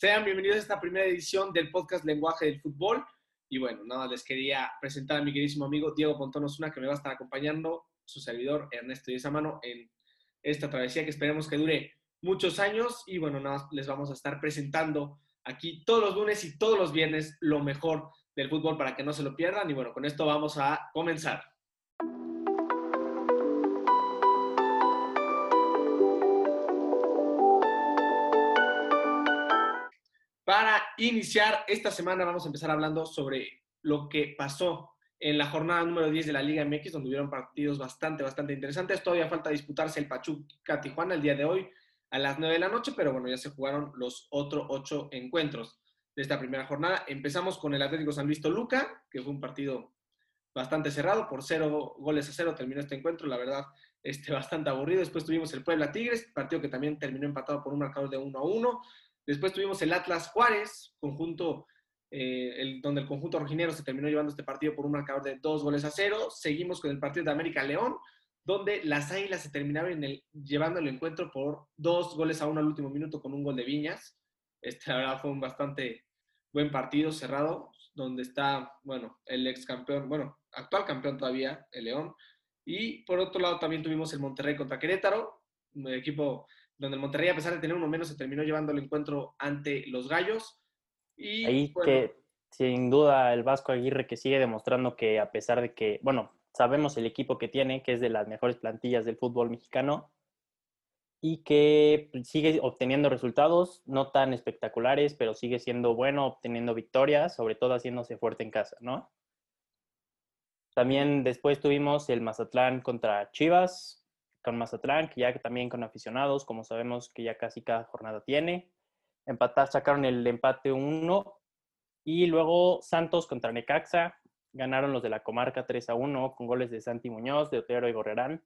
Sean bienvenidos a esta primera edición del podcast Lenguaje del Fútbol. Y bueno, nada, les quería presentar a mi queridísimo amigo Diego Pontón Osuna, que me va a estar acompañando, su servidor Ernesto Mano, en esta travesía que esperemos que dure muchos años. Y bueno, nada, les vamos a estar presentando aquí todos los lunes y todos los viernes lo mejor del fútbol para que no se lo pierdan. Y bueno, con esto vamos a comenzar. Iniciar esta semana vamos a empezar hablando sobre lo que pasó en la jornada número 10 de la Liga MX, donde hubieron partidos bastante, bastante interesantes. Todavía falta disputarse el Pachuca Tijuana el día de hoy a las 9 de la noche, pero bueno, ya se jugaron los otros ocho encuentros de esta primera jornada. Empezamos con el Atlético San Luis Toluca, que fue un partido bastante cerrado, por cero goles a cero terminó este encuentro, la verdad, este, bastante aburrido. Después tuvimos el Puebla Tigres, partido que también terminó empatado por un marcador de 1 a 1. Después tuvimos el Atlas Juárez, conjunto, eh, el, donde el conjunto rojinero se terminó llevando este partido por un marcador de dos goles a cero. Seguimos con el partido de América León, donde las Águilas se terminaron llevando el encuentro por dos goles a uno al último minuto con un gol de Viñas. Este, la fue un bastante buen partido cerrado, donde está, bueno, el ex campeón, bueno, actual campeón todavía, el León. Y por otro lado también tuvimos el Monterrey contra Querétaro, un equipo donde el Monterrey, a pesar de tener uno menos, se terminó llevando el encuentro ante los Gallos. Y, Ahí que sin duda el Vasco Aguirre que sigue demostrando que a pesar de que, bueno, sabemos el equipo que tiene, que es de las mejores plantillas del fútbol mexicano, y que sigue obteniendo resultados no tan espectaculares, pero sigue siendo bueno, obteniendo victorias, sobre todo haciéndose fuerte en casa, ¿no? También después tuvimos el Mazatlán contra Chivas, con Mazatlán, que ya también con aficionados, como sabemos que ya casi cada jornada tiene. Empatar, sacaron el empate 1 y luego Santos contra Necaxa, ganaron los de la comarca 3 a 1 con goles de Santi Muñoz, de Otero y Gorrerán.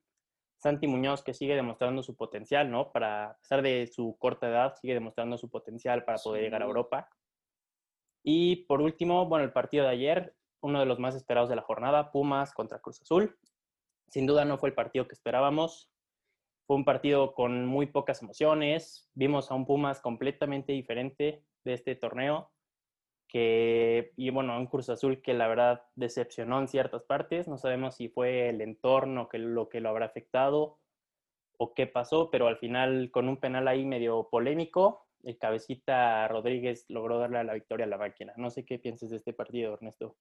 Santi Muñoz que sigue demostrando su potencial, ¿no? Para, a pesar de su corta edad, sigue demostrando su potencial para poder llegar a Europa. Y por último, bueno, el partido de ayer, uno de los más esperados de la jornada, Pumas contra Cruz Azul. Sin duda no fue el partido que esperábamos. Fue un partido con muy pocas emociones. Vimos a un Pumas completamente diferente de este torneo. Que, y bueno, un Cruz Azul que la verdad decepcionó en ciertas partes. No sabemos si fue el entorno que, lo que lo habrá afectado o qué pasó, pero al final con un penal ahí medio polémico, el cabecita Rodríguez logró darle la victoria a la máquina. No sé qué piensas de este partido, Ernesto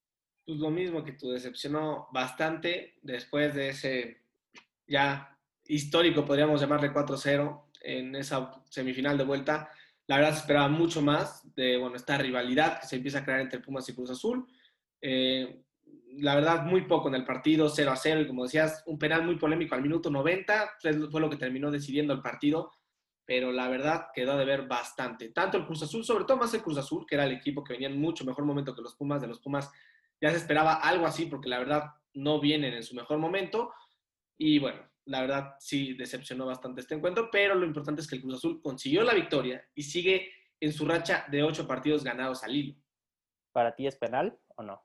pues lo mismo que tú, decepcionó bastante después de ese ya histórico, podríamos llamarle 4-0 en esa semifinal de vuelta. La verdad se esperaba mucho más de bueno, esta rivalidad que se empieza a crear entre Pumas y Cruz Azul. Eh, la verdad, muy poco en el partido, 0 a 0, y como decías, un penal muy polémico al minuto 90, fue lo que terminó decidiendo el partido, pero la verdad quedó de ver bastante. Tanto el Cruz Azul, sobre todo más el Cruz Azul, que era el equipo que venía en mucho mejor momento que los Pumas, de los Pumas ya se esperaba algo así porque la verdad no vienen en su mejor momento. Y bueno, la verdad sí decepcionó bastante este encuentro, pero lo importante es que el Cruz Azul consiguió la victoria y sigue en su racha de ocho partidos ganados al hilo. ¿Para ti es penal o no?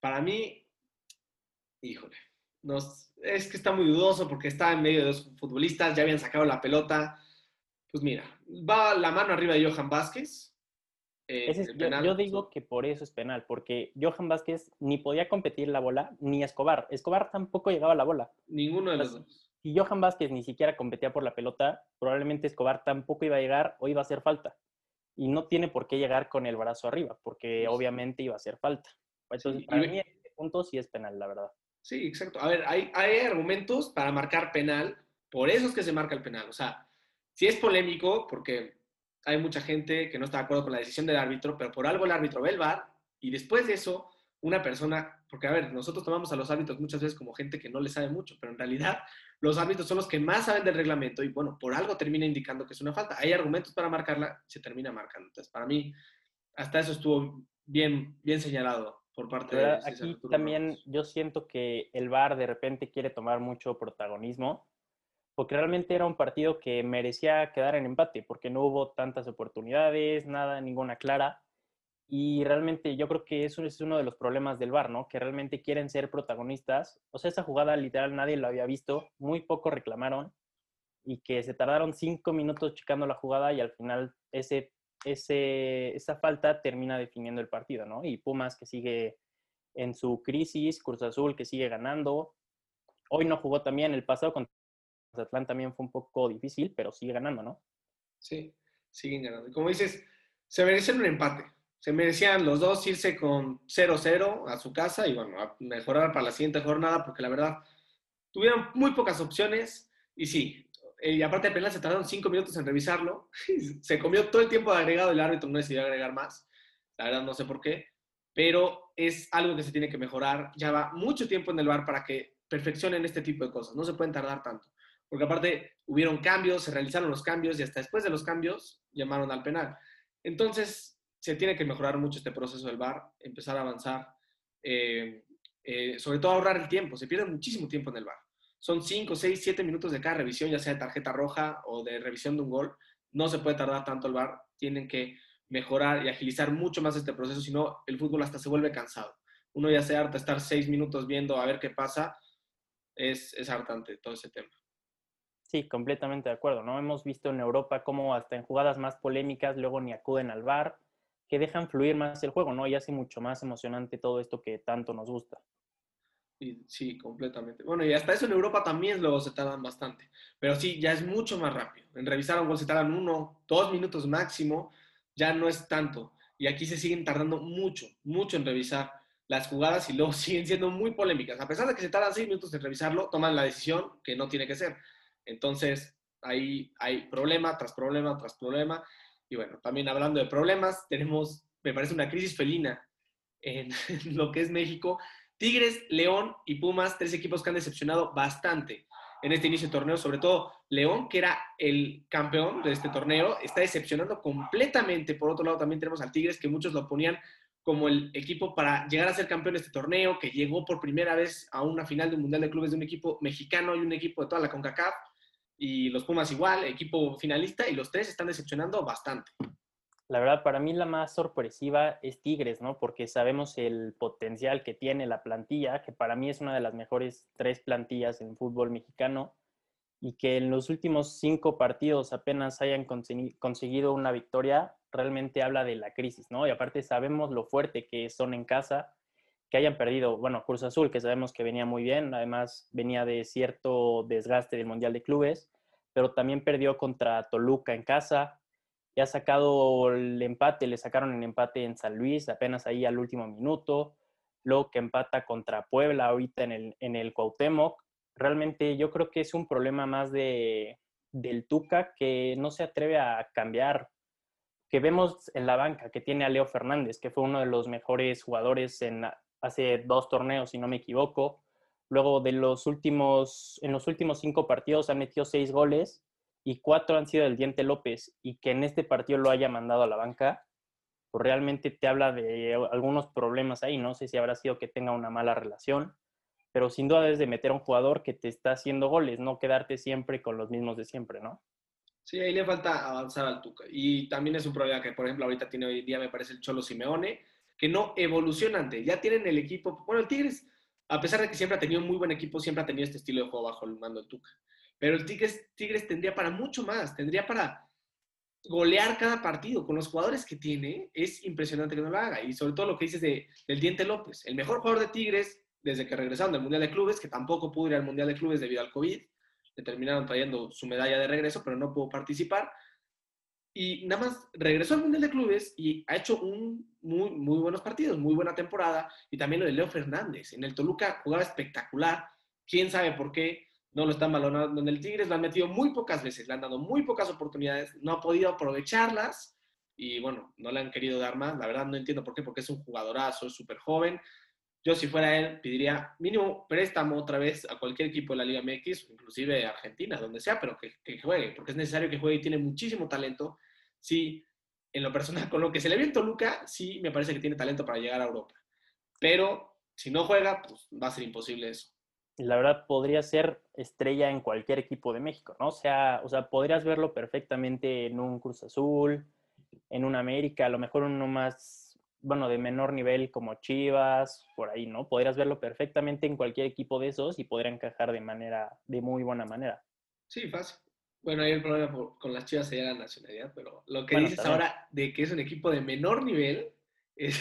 Para mí, híjole, es que está muy dudoso porque está en medio de dos futbolistas, ya habían sacado la pelota. Pues mira, va la mano arriba de Johan Vázquez, eh, yo, digo que por eso es penal, porque Johan Vázquez ni podía competir la bola, ni Escobar. Escobar tampoco llegaba a la bola. Ninguno de los dos. Si Johan Vázquez ni siquiera competía por la pelota, probablemente Escobar tampoco iba a llegar o iba a hacer falta. Y no tiene por qué llegar con el brazo arriba, porque obviamente iba a hacer falta. Entonces, para mí, este punto sí es penal, la verdad. Sí, exacto. A ver, hay, hay argumentos para marcar penal, por eso es que se marca el penal. O sea, si es polémico, porque hay mucha gente que no está de acuerdo con la decisión del árbitro, pero por algo el árbitro ve el VAR y después de eso, una persona, porque a ver, nosotros tomamos a los árbitros muchas veces como gente que no le sabe mucho, pero en realidad los árbitros son los que más saben del reglamento y bueno, por algo termina indicando que es una falta. Hay argumentos para marcarla, se termina marcando. Entonces, para mí, hasta eso estuvo bien, bien señalado por parte de... Aquí también yo siento que el VAR de repente quiere tomar mucho protagonismo porque realmente era un partido que merecía quedar en empate, porque no hubo tantas oportunidades, nada, ninguna clara. Y realmente yo creo que eso es uno de los problemas del VAR, ¿no? Que realmente quieren ser protagonistas. O sea, esa jugada literal nadie lo había visto, muy poco reclamaron y que se tardaron cinco minutos checando la jugada y al final ese ese, esa falta termina definiendo el partido, ¿no? Y Pumas que sigue en su crisis, Cruz Azul que sigue ganando. Hoy no jugó también, el pasado contra Atlanta también fue un poco difícil, pero sigue ganando, ¿no? Sí, siguen ganando. Como dices, se merecen un empate. Se merecían los dos irse con 0-0 a su casa y bueno, a mejorar para la siguiente jornada porque la verdad tuvieron muy pocas opciones y sí, eh, y aparte de penal se tardaron cinco minutos en revisarlo. se comió todo el tiempo de agregado el árbitro no decidió agregar más. La verdad no sé por qué, pero es algo que se tiene que mejorar. Ya va mucho tiempo en el bar para que perfeccionen este tipo de cosas. No se pueden tardar tanto. Porque aparte hubieron cambios, se realizaron los cambios y hasta después de los cambios llamaron al penal. Entonces, se tiene que mejorar mucho este proceso del bar, empezar a avanzar, eh, eh, sobre todo ahorrar el tiempo. Se pierde muchísimo tiempo en el bar son 5, 6, 7 minutos de cada revisión, ya sea de tarjeta roja o de revisión de un gol. No se puede tardar tanto el VAR. Tienen que mejorar y agilizar mucho más este proceso, si no, el fútbol hasta se vuelve cansado. Uno ya se harta estar 6 minutos viendo a ver qué pasa. Es, es hartante todo ese tema. Sí, completamente de acuerdo. ¿no? Hemos visto en Europa cómo hasta en jugadas más polémicas luego ni acuden al VAR, que dejan fluir más el juego, ¿no? Y hace mucho más emocionante todo esto que tanto nos gusta sí, completamente. Bueno, y hasta eso en Europa también luego se tardan bastante. Pero sí, ya es mucho más rápido. En revisar un gol se tardan uno, dos minutos máximo, ya no es tanto. Y aquí se siguen tardando mucho, mucho en revisar las jugadas y luego siguen siendo muy polémicas. A pesar de que se tardan seis minutos en revisarlo, toman la decisión que no tiene que ser. Entonces, ahí hay problema tras problema tras problema. Y bueno, también hablando de problemas, tenemos, me parece, una crisis felina en lo que es México Tigres, León y Pumas, tres equipos que han decepcionado bastante en este inicio de torneo, sobre todo León, que era el campeón de este torneo, está decepcionando completamente. Por otro lado, también tenemos al Tigres, que muchos lo ponían como el equipo para llegar a ser campeón de este torneo, que llegó por primera vez a una final de un Mundial de Clubes de un equipo mexicano y un equipo de toda la CONCACAF. Y los Pumas igual, equipo finalista, y los tres están decepcionando bastante. La verdad, para mí la más sorpresiva es Tigres, ¿no? Porque sabemos el potencial que tiene la plantilla, que para mí es una de las mejores tres plantillas en fútbol mexicano, y que en los últimos cinco partidos apenas hayan conseguido una victoria, realmente habla de la crisis, ¿no? Y aparte sabemos lo fuerte que son en casa, que hayan perdido, bueno, Cruz Azul, que sabemos que venía muy bien, además venía de cierto desgaste del Mundial de Clubes, pero también perdió contra Toluca en casa, ya ha sacado el empate, le sacaron el empate en San Luis apenas ahí al último minuto, luego que empata contra Puebla ahorita en el, en el Cuauhtémoc. Realmente yo creo que es un problema más de, del Tuca que no se atreve a cambiar, que vemos en la banca, que tiene a Leo Fernández, que fue uno de los mejores jugadores en hace dos torneos, si no me equivoco. Luego de los últimos, en los últimos cinco partidos han metido seis goles y cuatro han sido del Diente López y que en este partido lo haya mandado a la banca, pues realmente te habla de algunos problemas ahí. No sé si habrá sido que tenga una mala relación, pero sin duda es de meter a un jugador que te está haciendo goles, no quedarte siempre con los mismos de siempre, ¿no? Sí, ahí le falta avanzar al Tuca. Y también es un problema que, por ejemplo, ahorita tiene hoy día, me parece, el Cholo Simeone, que no evolucionan. Ya tienen el equipo. Bueno, el Tigres, a pesar de que siempre ha tenido un muy buen equipo, siempre ha tenido este estilo de juego bajo el mando del Tuca. Pero el Tigres, Tigres tendría para mucho más, tendría para golear cada partido. Con los jugadores que tiene, es impresionante que no lo haga. Y sobre todo lo que dices de, del Diente López, el mejor jugador de Tigres desde que regresaron del Mundial de Clubes, que tampoco pudo ir al Mundial de Clubes debido al COVID. Le terminaron trayendo su medalla de regreso, pero no pudo participar. Y nada más regresó al Mundial de Clubes y ha hecho un muy, muy buenos partidos, muy buena temporada. Y también lo de Leo Fernández. En el Toluca jugaba espectacular. Quién sabe por qué no lo están balonando en el Tigres, lo han metido muy pocas veces, le han dado muy pocas oportunidades, no ha podido aprovecharlas y bueno, no le han querido dar más. La verdad no entiendo por qué, porque es un jugadorazo, es súper joven. Yo si fuera él pediría mínimo préstamo otra vez a cualquier equipo de la Liga MX, inclusive Argentina, donde sea, pero que, que juegue, porque es necesario que juegue y tiene muchísimo talento. Sí, en lo personal, con lo que se le vio en Toluca, sí me parece que tiene talento para llegar a Europa. Pero si no juega, pues va a ser imposible eso la verdad podría ser estrella en cualquier equipo de México, ¿no? O sea, o sea, podrías verlo perfectamente en un Cruz Azul, en un América, a lo mejor uno más, bueno, de menor nivel como Chivas, por ahí, ¿no? Podrías verlo perfectamente en cualquier equipo de esos y podría encajar de manera, de muy buena manera. Sí, fácil. Bueno, hay el problema con las Chivas sería la nacionalidad, pero lo que dices ahora de que es un equipo de menor nivel es,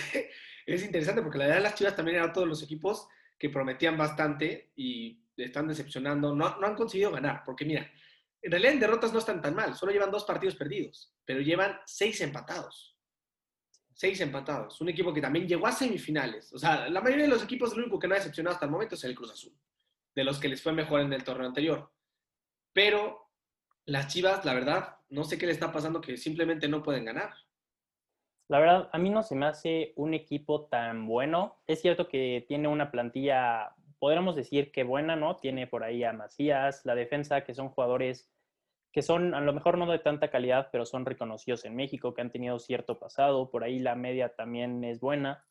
es interesante porque la verdad las Chivas también eran todos los equipos que prometían bastante y están decepcionando, no, no han conseguido ganar, porque mira, en realidad en derrotas no están tan mal, solo llevan dos partidos perdidos, pero llevan seis empatados. Seis empatados. Un equipo que también llegó a semifinales. O sea, la mayoría de los equipos, el único que no ha decepcionado hasta el momento es el Cruz Azul, de los que les fue mejor en el torneo anterior. Pero las Chivas, la verdad, no sé qué le está pasando que simplemente no pueden ganar. La verdad, a mí no se me hace un equipo tan bueno. Es cierto que tiene una plantilla, podríamos decir que buena, ¿no? Tiene por ahí a Macías, la defensa, que son jugadores que son a lo mejor no de tanta calidad, pero son reconocidos en México, que han tenido cierto pasado. Por ahí la media también es buena.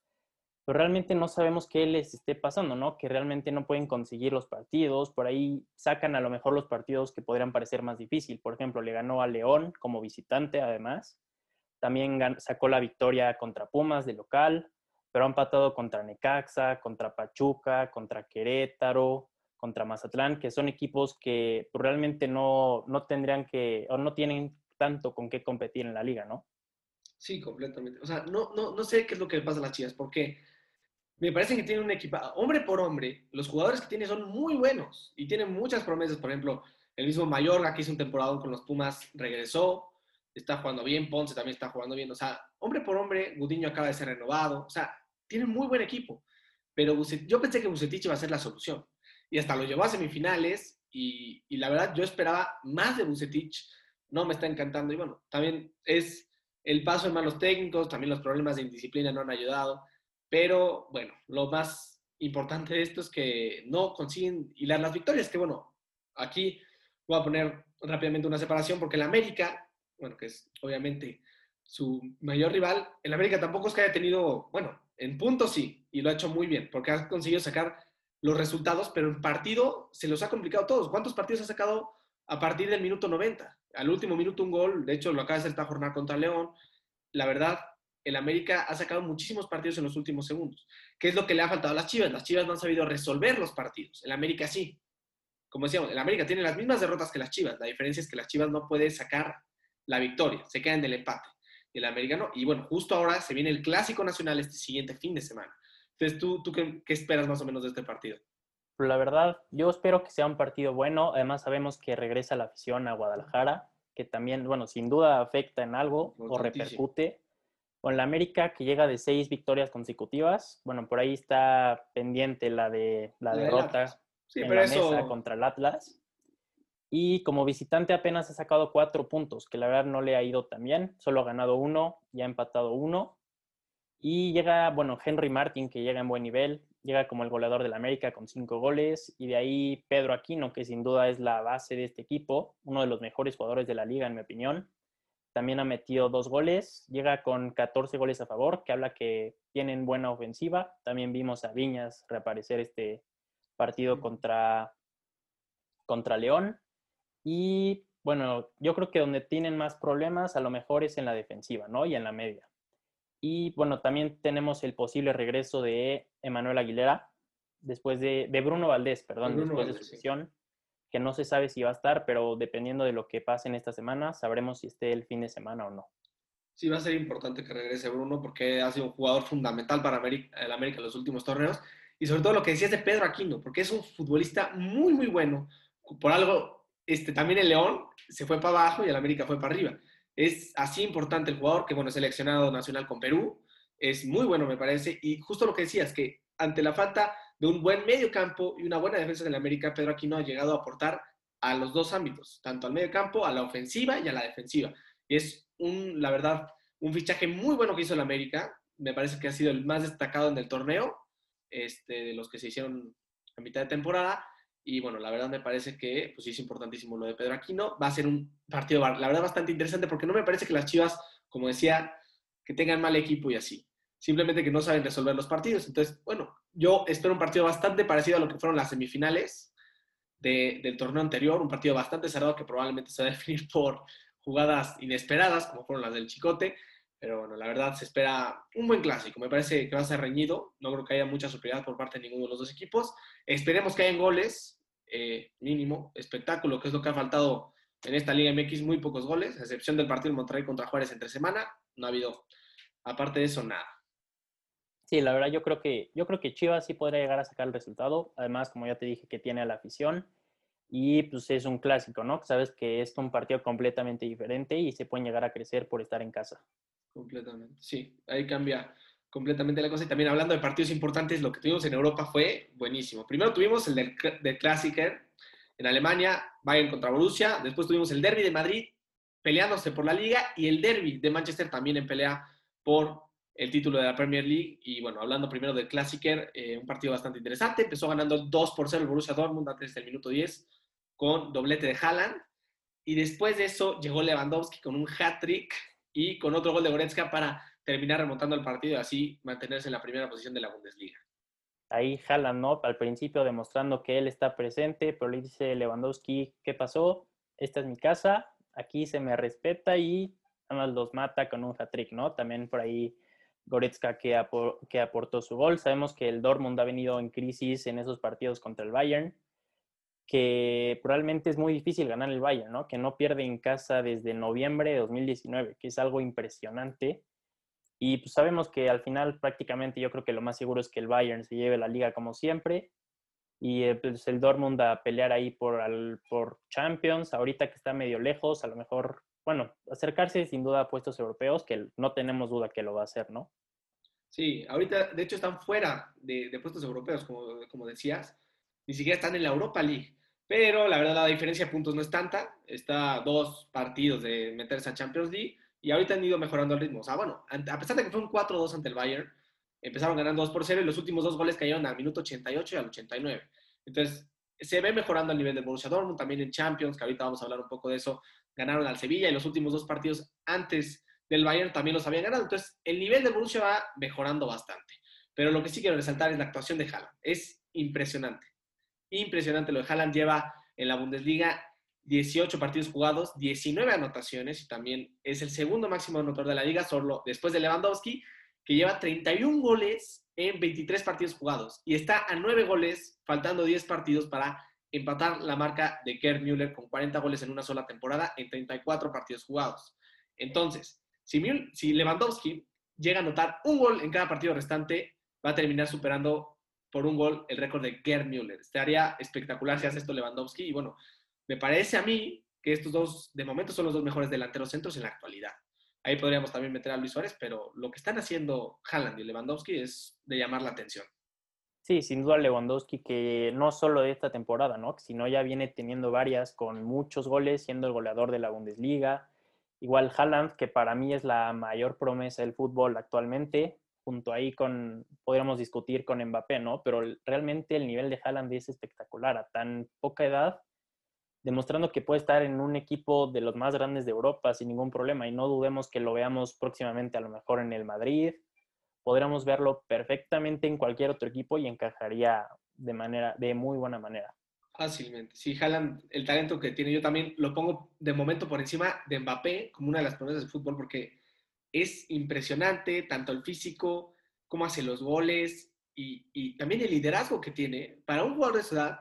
Pero realmente no sabemos qué les esté pasando, ¿no? Que realmente no pueden conseguir los partidos. Por ahí sacan a lo mejor los partidos que podrían parecer más difícil. Por ejemplo, le ganó a León como visitante, además también sacó la victoria contra Pumas de local, pero ha empatado contra Necaxa, contra Pachuca, contra Querétaro, contra Mazatlán, que son equipos que realmente no, no tendrían que, o no tienen tanto con qué competir en la liga, ¿no? Sí, completamente. O sea, no, no, no sé qué es lo que pasa a las Chivas, porque me parece que tienen un equipo, hombre por hombre, los jugadores que tiene son muy buenos y tienen muchas promesas. Por ejemplo, el mismo Mayorga, que hizo un temporada con los Pumas, regresó está jugando bien, Ponce también está jugando bien. O sea, hombre por hombre, Gudiño acaba de ser renovado. O sea, tiene muy buen equipo. Pero yo pensé que Bucetich iba a ser la solución. Y hasta lo llevó a semifinales. Y, la verdad, yo esperaba más de Bucetich. No me está encantando. Y bueno, también es el paso en malos técnicos, también los problemas de indisciplina no han ayudado. Pero bueno, lo más importante de esto es que no consiguen hilar las victorias. Que bueno, aquí voy a poner rápidamente una separación porque la América bueno, que es obviamente su mayor rival, el América tampoco es que haya tenido, bueno, en puntos sí, y lo ha hecho muy bien, porque ha conseguido sacar los resultados, pero en partido se los ha complicado todos. ¿Cuántos partidos ha sacado a partir del minuto 90? Al último minuto un gol, de hecho lo acaba de hacer esta jornada contra León. La verdad, el América ha sacado muchísimos partidos en los últimos segundos. ¿Qué es lo que le ha faltado a las Chivas? Las Chivas no han sabido resolver los partidos. El América sí. Como decíamos, el América tiene las mismas derrotas que las Chivas. La diferencia es que las Chivas no puede sacar la victoria, se queda en el empate. el americano, y bueno, justo ahora se viene el clásico nacional este siguiente fin de semana. Entonces, ¿tú, tú qué, esperas más o menos de este partido? La verdad, yo espero que sea un partido bueno. Además, sabemos que regresa la afición a Guadalajara, que también, bueno, sin duda afecta en algo o repercute. Con la América, que llega de seis victorias consecutivas. Bueno, por ahí está pendiente la de la, derrota en la mesa contra el Atlas. Y como visitante apenas ha sacado cuatro puntos, que la verdad no le ha ido tan bien. Solo ha ganado uno y ha empatado uno. Y llega, bueno, Henry Martin, que llega en buen nivel, llega como el goleador del América con cinco goles. Y de ahí Pedro Aquino, que sin duda es la base de este equipo, uno de los mejores jugadores de la liga, en mi opinión. También ha metido dos goles, llega con 14 goles a favor, que habla que tienen buena ofensiva. También vimos a Viñas reaparecer este partido contra, contra León. Y bueno, yo creo que donde tienen más problemas a lo mejor es en la defensiva, ¿no? Y en la media. Y bueno, también tenemos el posible regreso de Emanuel Aguilera, después de, de Bruno Valdés, perdón, después de su sesión, que no se sabe si va a estar, pero dependiendo de lo que pase en esta semana, sabremos si esté el fin de semana o no. Sí, va a ser importante que regrese Bruno porque ha sido un jugador fundamental para el América en los últimos torneos. Y sobre todo lo que decías de Pedro Aquino, porque es un futbolista muy, muy bueno. Por algo este, también el León se fue para abajo y el América fue para arriba. Es así importante el jugador que, bueno, es seleccionado nacional con Perú. Es muy bueno, me parece. Y justo lo que decías, que ante la falta de un buen medio campo y una buena defensa del América, Pedro Aquino ha llegado a aportar a los dos ámbitos, tanto al medio campo, a la ofensiva y a la defensiva. Y es, un, la verdad, un fichaje muy bueno que hizo el América. Me parece que ha sido el más destacado en el torneo, este, de los que se hicieron a mitad de temporada. Y bueno, la verdad me parece que pues es importantísimo lo de Pedro Aquino. Va a ser un partido, la verdad, bastante interesante porque no me parece que las Chivas, como decía, que tengan mal equipo y así. Simplemente que no saben resolver los partidos. Entonces, bueno, yo espero un partido bastante parecido a lo que fueron las semifinales del torneo anterior. Un partido bastante cerrado que probablemente se va a definir por jugadas inesperadas, como fueron las del Chicote. Pero bueno, la verdad se espera un buen clásico. Me parece que va a ser reñido. No creo que haya mucha superioridad por parte de ninguno de los dos equipos. Esperemos que hayan goles, eh, mínimo, espectáculo, que es lo que ha faltado en esta Liga MX muy pocos goles, a excepción del partido de Monterrey contra Juárez entre semana, no ha habido, aparte de eso, nada. Sí, la verdad yo creo que yo creo que Chivas sí podría llegar a sacar el resultado. Además, como ya te dije, que tiene a la afición y pues es un clásico, ¿no? Sabes que es un partido completamente diferente y se pueden llegar a crecer por estar en casa. Completamente, sí, ahí cambia completamente la cosa. Y también hablando de partidos importantes, lo que tuvimos en Europa fue buenísimo. Primero tuvimos el del, del en Alemania, Bayern contra Borussia. Después tuvimos el Derby de Madrid peleándose por la liga y el Derby de Manchester también en pelea por el título de la Premier League. Y bueno, hablando primero del Clásiker, eh, un partido bastante interesante. Empezó ganando 2 por 0 el Borussia Dortmund antes del minuto 10 con doblete de Haaland. Y después de eso llegó Lewandowski con un hat-trick y con otro gol de Goretzka para terminar remontando el partido y así mantenerse en la primera posición de la Bundesliga. Ahí Haaland, ¿no? Al principio demostrando que él está presente, pero le dice Lewandowski, ¿qué pasó? Esta es mi casa, aquí se me respeta y nada más los mata con un hat-trick, ¿no? También por ahí Goretzka que, aportó su gol. Sabemos que el Dortmund ha venido en crisis en esos partidos contra el Bayern, que probablemente es muy difícil ganar el Bayern, ¿no? Que no pierde en casa desde noviembre de 2019, que es algo impresionante. Y pues sabemos que al final prácticamente yo creo que lo más seguro es que el Bayern se lleve la liga como siempre y eh, pues el Dortmund a pelear ahí por, por Champions, ahorita que está medio lejos, a lo mejor, bueno, acercarse sin duda a puestos europeos, que no tenemos duda que lo va a hacer, ¿no? Sí, ahorita de hecho están fuera de, puestos europeos, como, como decías, ni siquiera están en la Europa League. Pero la verdad la diferencia de puntos no es tanta, está dos partidos de meterse a Champions League y ahorita han ido mejorando el ritmo. O sea, bueno, a pesar de que fue un 4-2 ante el Bayern, empezaron ganando 2 por 0 y los últimos dos goles cayeron al minuto 88 y al 89. Entonces, se ve mejorando el nivel del Borussia Dortmund, también en Champions, que ahorita vamos a hablar un poco de eso, ganaron al Sevilla y los últimos dos partidos antes del Bayern también los habían ganado. Entonces, el nivel del Borussia va mejorando bastante. Pero lo que sí quiero resaltar es la actuación de Haaland. Es impresionante. Impresionante lo de Haaland. Lleva en la Bundesliga 18 partidos jugados, 19 anotaciones y también es el segundo máximo anotador de la liga, solo después de Lewandowski, que lleva 31 goles en 23 partidos jugados y está a 9 goles, faltando 10 partidos para empatar la marca de Gerd Müller con 40 goles en una sola temporada en 34 partidos jugados. Entonces, si, Lewandowski llega a anotar un gol en cada partido restante, va a terminar superando por un gol el récord de Gerd Müller. Estaría espectacular si hace esto Lewandowski y bueno, me parece a mí que estos dos, de momento, son los dos mejores delanteros centros en la actualidad. Ahí podríamos también meter a Luis Suárez, pero lo que están haciendo Haaland y Lewandowski es de llamar la atención. Sí, sin duda Lewandowski, que no solo de esta temporada, ¿no? Sino ya viene teniendo varias con muchos goles, siendo el goleador de la Bundesliga. Igual Haaland, que para mí es la mayor promesa del fútbol actualmente, junto ahí con, podríamos discutir con Mbappé, ¿no? Pero realmente el nivel de Haaland es espectacular. A tan poca edad demostrando que puede estar en un equipo de los más grandes de Europa sin ningún problema y no dudemos que lo veamos próximamente a lo mejor en el Madrid. Podríamos verlo perfectamente en cualquier otro equipo y encajaría de manera de muy buena manera. Fácilmente. Sí, Haaland, el talento que tiene yo también lo pongo de momento por encima de Mbappé como una de las promesas del fútbol porque es impresionante tanto el físico, cómo hace los goles y, y también el liderazgo que tiene para un jugador de su edad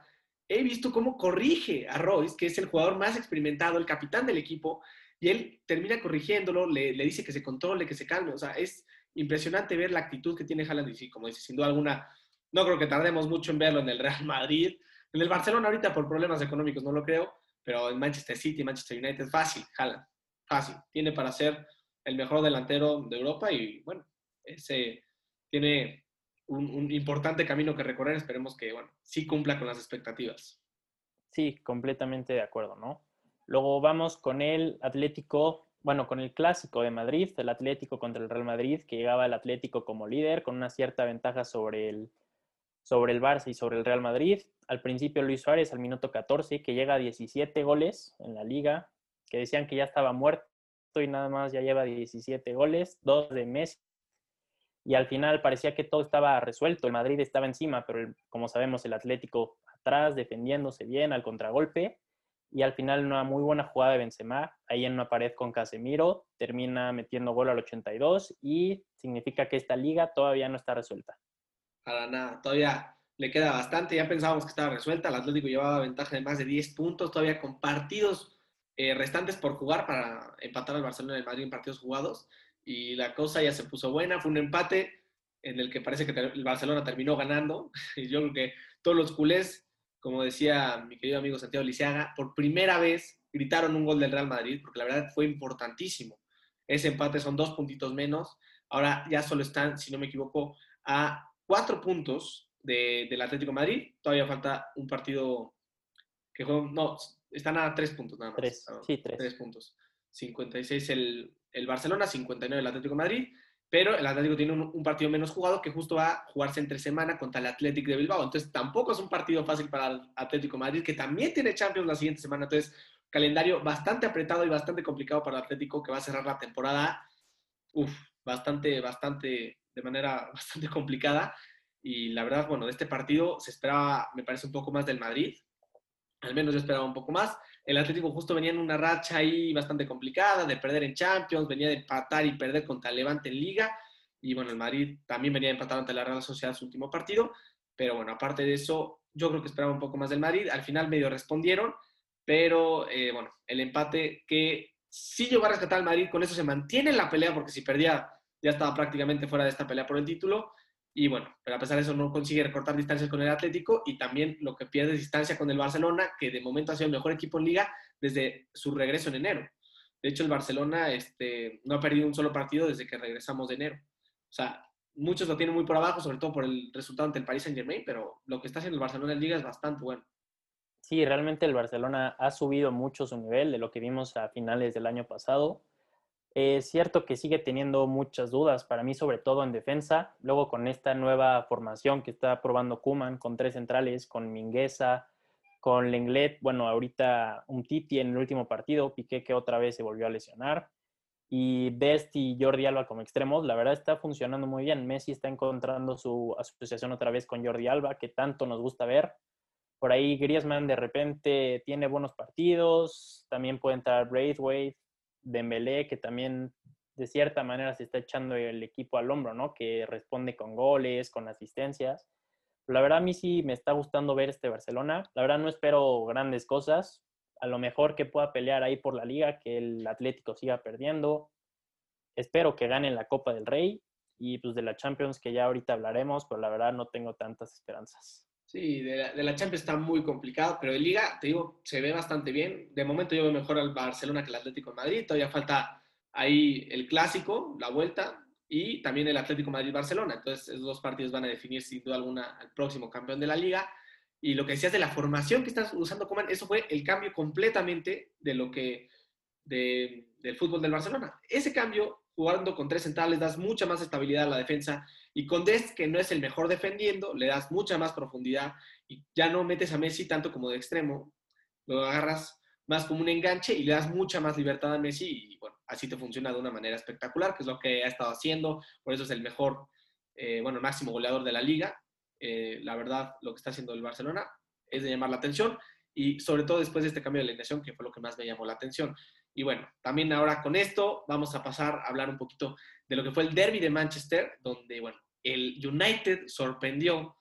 he visto cómo corrige a Royce, que es el jugador más experimentado, el capitán del equipo, y él termina corrigiéndolo, le, dice que se controle, que se calme. O sea, es impresionante ver la actitud que tiene Haaland. Y sí, como dice, sin duda alguna, no creo que tardemos mucho en verlo en el Real Madrid. En el Barcelona ahorita por problemas económicos no lo creo, pero en Manchester City, Manchester United, fácil, Haaland, fácil. Tiene para ser el mejor delantero de Europa y bueno, ese tiene un, importante camino que recorrer. Esperemos que, bueno, sí cumpla con las expectativas. Sí, completamente de acuerdo, ¿no? Luego vamos con el Atlético, bueno, con el clásico de Madrid, el Atlético contra el Real Madrid, que llegaba el Atlético como líder con una cierta ventaja sobre el, sobre el Barça y sobre el Real Madrid. Al principio Luis Suárez al minuto 14, que llega a 17 goles en la liga, que decían que ya estaba muerto y nada más ya lleva 17 goles, dos de Messi y al final parecía que todo estaba resuelto, el Madrid estaba encima, pero como sabemos el Atlético atrás, defendiéndose bien al contragolpe, y al final una muy buena jugada de Benzema, ahí en una pared con Casemiro, termina metiendo gol al 82 y significa que esta liga todavía no está resuelta. Para nada, todavía le queda bastante, ya pensábamos que estaba resuelta, el Atlético llevaba ventaja de más de 10 puntos, todavía con partidos eh, restantes por jugar para empatar al Barcelona y el Madrid en partidos jugados. Y la cosa ya se puso buena. Fue un empate en el que parece que el Barcelona terminó ganando. Y yo creo que todos los culés, como decía mi querido amigo Santiago Lisiaga, por primera vez gritaron un gol del Real Madrid, porque la verdad fue importantísimo. Ese empate son dos puntitos menos. Ahora ya solo están, si no me equivoco, a cuatro puntos del Atlético Madrid. Todavía falta un partido que no, están a tres puntos nada más. Tres, sí, tres. Tres puntos. 56 el, el Barcelona, 59 el Atlético Madrid, pero el Atlético tiene un, partido menos jugado que justo va a jugarse entre semana contra el Atlético de Bilbao. Entonces tampoco es un partido fácil para el Atlético Madrid, que también tiene Champions la siguiente semana. Entonces, calendario bastante apretado y bastante complicado para el Atlético, que va a cerrar la temporada, uf, bastante, bastante, de manera bastante complicada. Y la verdad, bueno, de este partido se esperaba, me parece, un poco más del Madrid. Al menos yo esperaba un poco más. El Atlético justo venía en una racha ahí bastante complicada de perder en Champions, venía de empatar y perder contra Levante en Liga. Y bueno, el Madrid también venía de empatar ante la Real Sociedad su último partido. Pero bueno, aparte de eso, yo creo que esperaba un poco más del Madrid. Al final medio respondieron, pero eh, bueno, el empate que sí llegó a rescatar al Madrid, con eso se mantiene en la pelea, porque si perdía ya estaba prácticamente fuera de esta pelea por el título. Y bueno, pero a pesar de eso no consigue recortar distancias con el Atlético y también lo que pierde distancia con el Barcelona, que de momento ha sido el mejor equipo en liga desde su regreso en enero. De hecho, el Barcelona este, no ha perdido un solo partido desde que regresamos de enero. O sea, muchos lo tienen muy por abajo, sobre todo por el resultado ante el Paris Saint Germain, pero lo que está haciendo el Barcelona en liga es bastante bueno. Sí, realmente el Barcelona ha subido mucho su nivel de lo que vimos a finales del año pasado. Es cierto que sigue teniendo muchas dudas, para mí sobre todo en defensa. Luego con esta nueva formación que está probando Kuman con tres centrales, con Mingueza, con Lenglet, bueno, ahorita un Titi en el último partido, Piqué que otra vez se volvió a lesionar. Y Best y Jordi Alba como extremos, la verdad está funcionando muy bien. Messi está encontrando su asociación otra vez con Jordi Alba, que tanto nos gusta ver. Por ahí Griezmann de repente tiene buenos partidos, también puede entrar Braithwaite, Dembélé, que también de cierta manera se está echando el equipo al hombro, ¿no? Que responde con goles, con asistencias. La verdad a mí sí me está gustando ver este Barcelona. La verdad no espero grandes cosas. A lo mejor que pueda pelear ahí por la liga, que el Atlético siga perdiendo. Espero que gane la Copa del Rey y pues de la Champions que ya ahorita hablaremos, pero la verdad no tengo tantas esperanzas. Sí, de la, Champions está muy complicado, pero de Liga, te digo, se ve bastante bien. De momento yo veo mejor al Barcelona que el Atlético de Madrid. Todavía falta ahí el clásico, la vuelta, y también el Atlético Madrid-Barcelona. Entonces, esos dos partidos van a definir sin duda alguna al próximo campeón de la Liga. Y lo que decías de la formación que estás usando, Coman, eso fue el cambio completamente de lo que del fútbol del Barcelona. Ese cambio, jugando con tres centrales, das mucha más estabilidad a la defensa y con Dest, que no es el mejor defendiendo, le das mucha más profundidad y ya no metes a Messi tanto como de extremo, lo agarras más como un enganche y le das mucha más libertad a Messi y bueno, así te funciona de una manera espectacular, que es lo que ha estado haciendo, por eso es el mejor, eh, bueno, máximo goleador de la liga. Eh, la verdad, lo que está haciendo el Barcelona es de llamar la atención y sobre todo después de este cambio de alineación, que fue lo que más me llamó la atención. Y bueno, también ahora con esto vamos a pasar a hablar un poquito de lo que fue el derby de Manchester, donde, bueno, el United sorprendió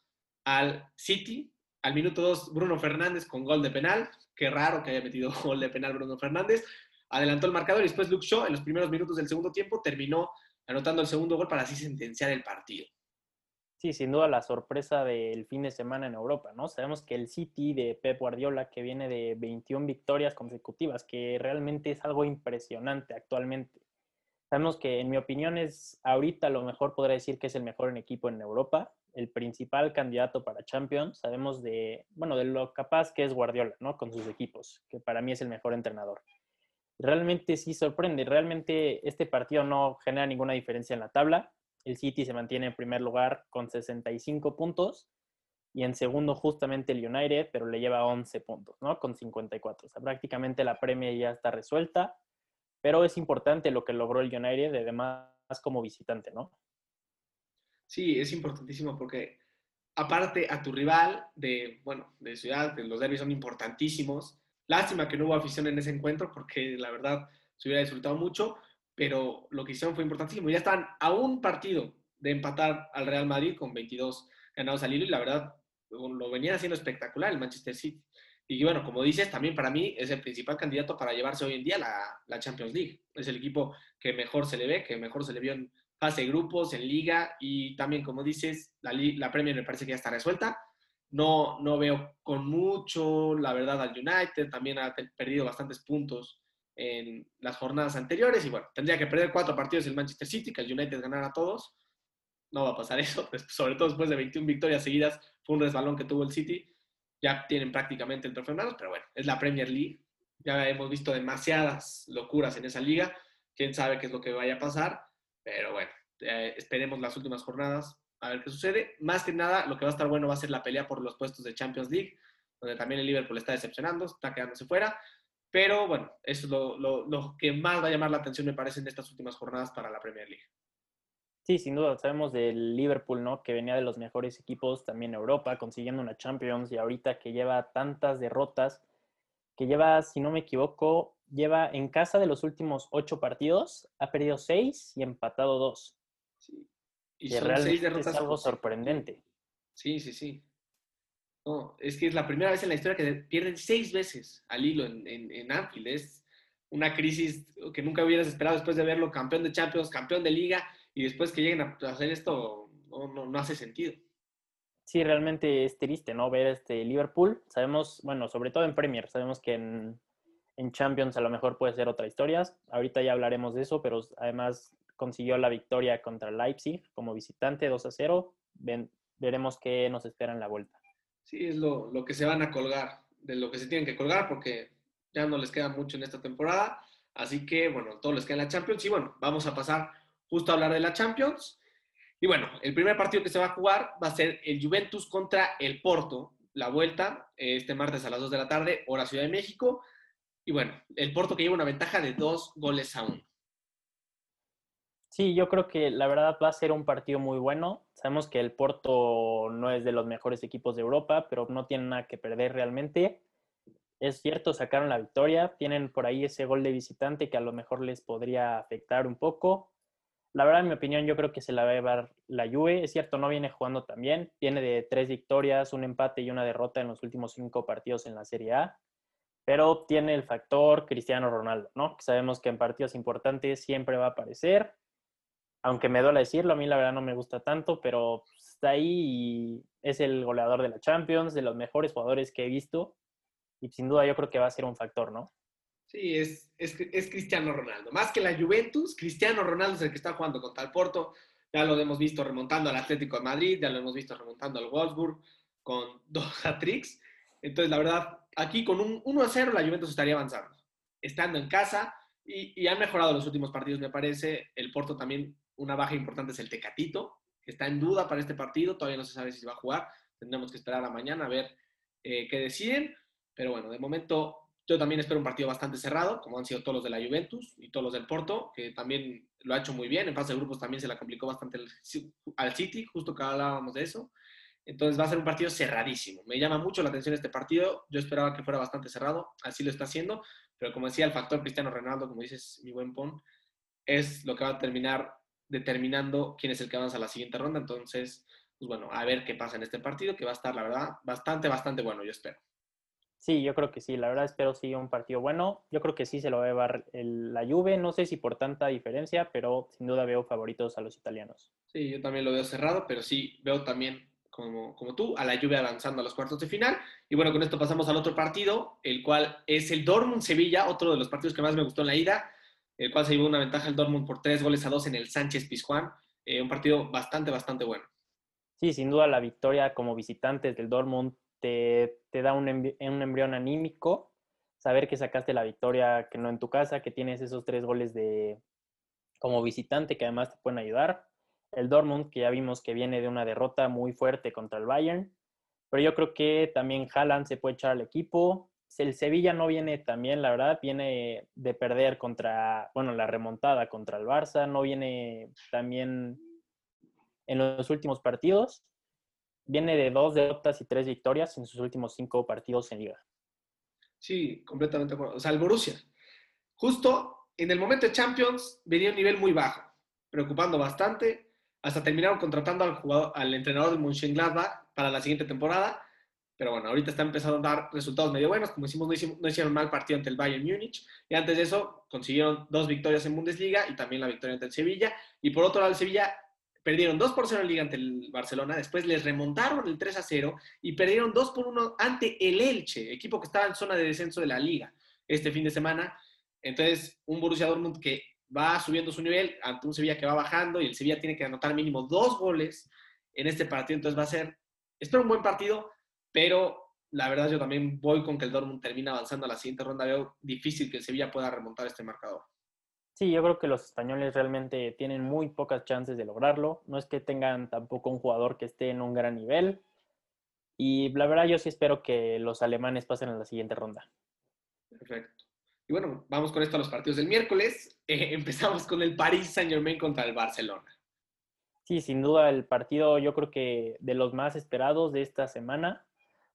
al City. Al minuto 2, Bruno Fernández con gol de penal. Qué raro que haya metido gol de penal Bruno Fernández. Adelantó el marcador y después Luke Shaw, en los primeros minutos del segundo tiempo, terminó anotando el segundo gol para así sentenciar el partido. Sí, sin duda la sorpresa del fin de semana en Europa, ¿no? Sabemos que el City de Pep Guardiola, que viene de 21 victorias consecutivas, que realmente es algo impresionante actualmente. Sabemos que, en mi opinión, es ahorita lo mejor podría decir que es el mejor en equipo en Europa, el principal candidato para Champions. Sabemos de, bueno, de lo capaz que es Guardiola, ¿no? Con sus equipos, que para mí es el mejor entrenador. Realmente sí sorprende, realmente este partido no genera ninguna diferencia en la tabla el City se mantiene en primer lugar con 65 puntos y en segundo justamente el United, pero le lleva 11 puntos, ¿no? Con 54. O sea, prácticamente la premia ya está resuelta, pero es importante lo que logró el United, además como visitante, ¿no? Sí, es importantísimo porque aparte a tu rival de, bueno, de ciudad, los derbis son importantísimos. Lástima que no hubo afición en ese encuentro porque la verdad se hubiera disfrutado mucho, pero lo que hicieron fue importantísimo. Ya están a un partido de empatar al Real Madrid con 22 ganados al hilo y la verdad lo venían haciendo espectacular el Manchester City. Y bueno, como dices, también para mí es el principal candidato para llevarse hoy en día la, la Champions League. Es el equipo que mejor se le ve, que mejor se le vio en fase de grupos, en liga y también, como dices, la, la Premier me parece que ya está resuelta. No, no veo con mucho, la verdad, al United. También ha perdido bastantes puntos en las jornadas anteriores. Y bueno, tendría que perder cuatro partidos el Manchester City, que el United ganara todos. No va a pasar eso, sobre todo después de 21 victorias seguidas. Fue un resbalón que tuvo el City ya tienen prácticamente el trofeo en pero bueno, es la Premier League. Ya hemos visto demasiadas locuras en esa liga. Quién sabe qué es lo que vaya a pasar, pero bueno, eh, esperemos las últimas jornadas a ver qué sucede. Más que nada, lo que va a estar bueno va a ser la pelea por los puestos de Champions League, donde también el Liverpool está decepcionando, está quedándose fuera. Pero bueno, eso es lo, lo que más va a llamar la atención, me parece, en estas últimas jornadas para la Premier League. Sí, sin duda, sabemos del Liverpool, ¿no? Que venía de los mejores equipos también en Europa, consiguiendo una Champions y ahorita que lleva tantas derrotas, que lleva, si no me equivoco, lleva en casa de los últimos ocho partidos, ha perdido seis y empatado dos. Sí. Y son seis derrotas. Es algo sorprendente. Sí, sí, sí. No, es que es la primera vez en la historia que pierden seis veces al hilo en, en, en Anfield. Es una crisis que nunca hubieras esperado después de verlo campeón de Champions, campeón de Liga y después que lleguen a hacer esto no, hace sentido. Sí, realmente es triste, ¿no? Ver este Liverpool. Sabemos, bueno, sobre todo en Premier, sabemos que en, Champions a lo mejor puede ser otra historia. Ahorita ya hablaremos de eso, pero además consiguió la victoria contra Leipzig como visitante 2 a 0. Ven, veremos qué nos espera en la vuelta. Sí, es lo, lo, que se van a colgar, de lo que se tienen que colgar, porque ya no les queda mucho en esta temporada. Así que, bueno, todo les queda en la Champions. Y bueno, vamos a pasar justo hablar de la Champions. Y bueno, el primer partido que se va a jugar va a ser el Juventus contra el Porto, la vuelta, este martes a las 2 de la tarde, hora Ciudad de México. Y bueno, el Porto que lleva una ventaja de dos goles a uno. Sí, yo creo que la verdad va a ser un partido muy bueno. Sabemos que el Porto no es de los mejores equipos de Europa, pero no tiene nada que perder realmente. Es cierto, sacaron la victoria, tienen por ahí ese gol de visitante que a lo mejor les podría afectar un poco, la verdad, en mi opinión, yo creo que se la va a llevar la Juve. Es cierto, no viene jugando tan bien. Viene de tres victorias, un empate y una derrota en los últimos cinco partidos en la Serie A. Pero tiene el factor Cristiano Ronaldo, ¿no? Que sabemos que en partidos importantes siempre va a aparecer. Aunque me duele decirlo, a mí la verdad no me gusta tanto, pero está ahí y es el goleador de la Champions, de los mejores jugadores que he visto. Y sin duda yo creo que va a ser un factor, ¿no? Sí, es, es, Cristiano Ronaldo. Más que la Juventus, Cristiano Ronaldo es el que está jugando contra el Porto. Ya lo hemos visto remontando al Atlético de Madrid, ya lo hemos visto remontando al Wolfsburg con dos hat-tricks. Entonces, la verdad, aquí con un 1 a 0 la Juventus estaría avanzando. Estando en casa y, y han mejorado los últimos partidos, me parece. El Porto también, una baja importante es el Tecatito, que está en duda para este partido. Todavía no se sabe si va a jugar. Tendremos que esperar a mañana a ver eh, qué deciden. Pero bueno, de momento yo también espero un partido bastante cerrado, como han sido todos los de la Juventus y todos los del Porto, que también lo ha hecho muy bien. En fase de grupos también se la complicó bastante al City, justo que hablábamos de eso. Entonces va a ser un partido cerradísimo. Me llama mucho la atención este partido. Yo esperaba que fuera bastante cerrado, así lo está haciendo. Pero como decía, el factor Cristiano Ronaldo, como dices, mi buen Pon, es lo que va a terminar determinando quién es el que avanza a la siguiente ronda. Entonces, pues bueno, a ver qué pasa en este partido, que va a estar, la verdad, bastante, bastante bueno, yo espero. Sí, yo creo que sí. La verdad espero sí un partido bueno. Yo creo que sí se lo va a llevar la Juve. No sé si por tanta diferencia, pero sin duda veo favoritos a los italianos. Sí, yo también lo veo cerrado, pero sí veo también como, como tú a la Juve avanzando a los cuartos de final. Y bueno, con esto pasamos al otro partido, el cual es el Dortmund-Sevilla, otro de los partidos que más me gustó en la ida, el cual se llevó una ventaja el Dortmund por tres goles a dos en el Sánchez Pizjuán. Eh, un partido bastante, bastante bueno. Sí, sin duda la victoria como visitantes del Dortmund te, da un, un embrión anímico, saber que sacaste la victoria, que no en tu casa, que tienes esos tres goles de como visitante que además te pueden ayudar. El Dortmund, que ya vimos que viene de una derrota muy fuerte contra el Bayern, pero yo creo que también Haaland se puede echar al equipo. El Sevilla no viene también, la verdad, viene de perder contra, bueno, la remontada contra el Barça, no viene también en los últimos partidos viene de dos derrotas y tres victorias en sus últimos cinco partidos en liga. Sí, completamente de acuerdo. O sea, el Borussia, justo en el momento de Champions venía un nivel muy bajo, preocupando bastante. Hasta terminaron contratando al, jugador, al entrenador de Mönchengladbach para la siguiente temporada. Pero bueno, ahorita está empezando a dar resultados medio buenos. Como hicieron, no hicieron mal partido ante el Bayern Múnich. Y antes de eso, consiguieron dos victorias en Bundesliga y también la victoria ante el Sevilla. Y por otro lado, el Sevilla perdieron 2 por 0 en Liga ante el Barcelona. Después les remontaron el 3 a 0 y perdieron 2 por 1 ante el Elche, equipo que estaba en zona de descenso de la Liga este fin de semana. Entonces, un Borussia Dortmund que va subiendo su nivel ante un Sevilla que va bajando y el Sevilla tiene que anotar mínimo dos goles en este partido. Entonces, va a ser, espero un buen partido pero la verdad yo también voy con que el Dortmund termine avanzando a la siguiente ronda. Veo difícil que el Sevilla pueda remontar este marcador. Sí, yo creo que los españoles realmente tienen muy pocas chances de lograrlo. No es que tengan tampoco un jugador que esté en un gran nivel. Y la verdad yo sí espero que los alemanes pasen a la siguiente ronda. Perfecto. Y bueno, vamos con esto a los partidos del miércoles. Eh, empezamos con el Paris Saint Germain contra el Barcelona. Sí, sin duda el partido yo creo que de los más esperados de esta semana.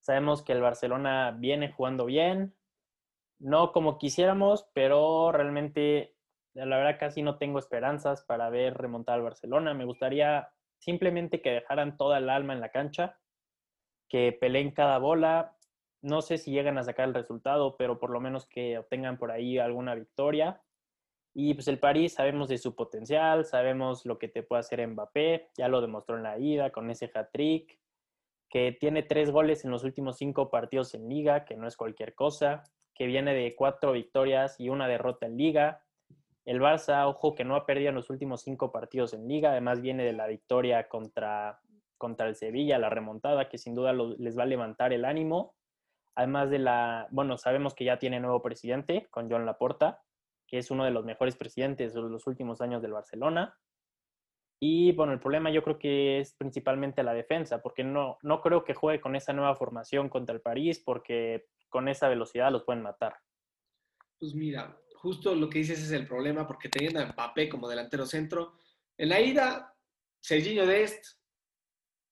Sabemos que el Barcelona viene jugando bien, no como quisiéramos, pero realmente, la verdad, casi no tengo esperanzas para ver remontar al Barcelona. Me gustaría simplemente que dejaran toda el alma en la cancha, que peleen cada bola. No sé si llegan a sacar el resultado, pero por lo menos que obtengan por ahí alguna victoria. Y pues el París sabemos de su potencial, sabemos lo que te puede hacer Mbappé, ya lo demostró en la ida con ese hat-trick que tiene tres goles en los últimos cinco partidos en liga, que no es cualquier cosa, que viene de cuatro victorias y una derrota en liga. El Barça, ojo, que no ha perdido en los últimos cinco partidos en liga, además viene de la victoria contra, contra el Sevilla, la remontada, que sin duda les va a levantar el ánimo. Además de la, bueno, sabemos que ya tiene nuevo presidente con John Laporta, que es uno de los mejores presidentes de los últimos años del Barcelona. Y bueno, el problema yo creo que es principalmente la defensa, porque no, no creo que juegue con esa nueva formación contra el París, porque con esa velocidad los pueden matar. Pues mira, justo lo que dices es el problema, porque teniendo a Mbappé como delantero centro, en la ida, Serginho Dest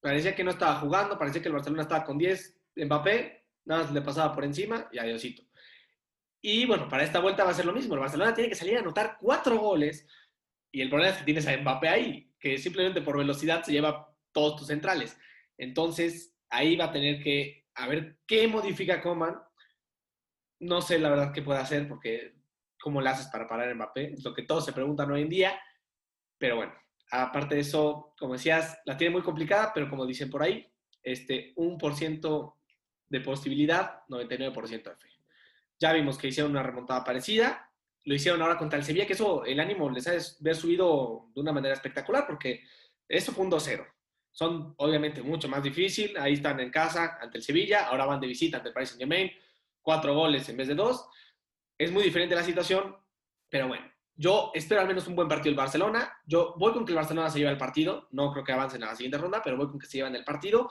parecía que no estaba jugando, parecía que el Barcelona estaba con 10, Mbappé nada más le pasaba por encima y adiósito. Y bueno, para esta vuelta va a ser lo mismo, el Barcelona tiene que salir a anotar cuatro goles, y el problema es que tienes a Mbappé ahí, que simplemente por velocidad se lleva todos tus centrales. Entonces, ahí va a tener que a ver qué modifica Coman. No sé la verdad qué puede hacer, porque cómo le haces para parar a Mbappé, es lo que todos se preguntan hoy en día. Pero bueno, aparte de eso, como decías, la tiene muy complicada, pero como dicen por ahí, este, un por ciento de posibilidad, 99% de fe. Ya vimos que hicieron una remontada parecida, lo hicieron ahora contra el Sevilla, que eso, el ánimo les ha subido de una manera espectacular, porque eso fue un 2-0. Son obviamente mucho más difícil, ahí están en casa ante el Sevilla, ahora van de visita ante el Paris Saint-Germain, cuatro goles en vez de dos. Es muy diferente la situación, pero bueno, yo espero al menos un buen partido el Barcelona. Yo voy con que el Barcelona se lleve el partido, no creo que avancen a la siguiente ronda, pero voy con que se lleven el partido.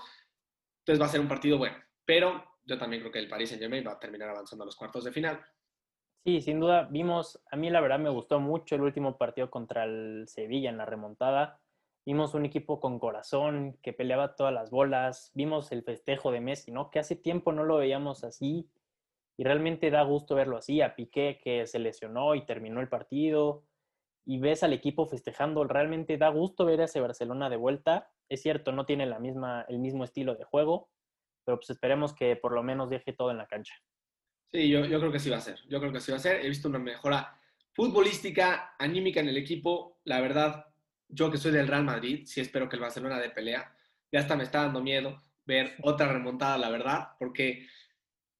Entonces va a ser un partido bueno, pero yo también creo que el Paris Saint-Germain va a terminar avanzando a los cuartos de final. Sí, sin duda, vimos, a mí la verdad me gustó mucho el último partido contra el Sevilla en la remontada. Vimos un equipo con corazón que peleaba todas las bolas. Vimos el festejo de Messi, ¿no? Que hace tiempo no lo veíamos así. Y realmente da gusto verlo así. A Piqué que se lesionó y terminó el partido. Y ves al equipo festejando. Realmente da gusto ver a ese Barcelona de vuelta. Es cierto, no tiene la misma, el mismo estilo de juego. Pero pues esperemos que por lo menos deje todo en la cancha. Sí, yo, creo que sí va a ser. Yo creo que sí va a ser. He visto una mejora futbolística, anímica en el equipo. La verdad, yo que soy del Real Madrid, sí espero que el Barcelona de pelea. Ya hasta me está dando miedo ver otra remontada, la verdad, porque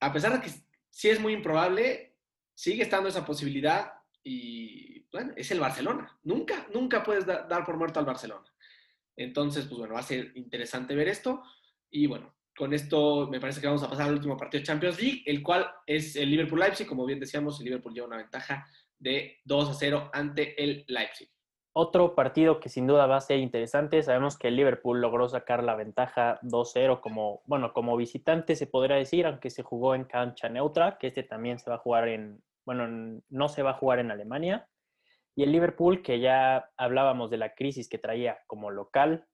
a pesar de que sí es muy improbable, sigue estando esa posibilidad y bueno, es el Barcelona. Nunca, nunca puedes dar por muerto al Barcelona. Entonces, pues bueno, va a ser interesante ver esto. Y bueno, con esto me parece que vamos a pasar al último partido de Champions League, el cual es el Liverpool-Leipzig. Como bien decíamos, el Liverpool lleva una ventaja de 2 a 0 ante el Leipzig. Otro partido que sin duda va a ser interesante. Sabemos que el Liverpool logró sacar la ventaja 2-0 como, bueno, como visitante se podría decir, aunque se jugó en cancha neutra, que este también se va a jugar en, bueno, no se va a jugar en Alemania. Y el Liverpool, que ya hablábamos de la crisis que traía como local,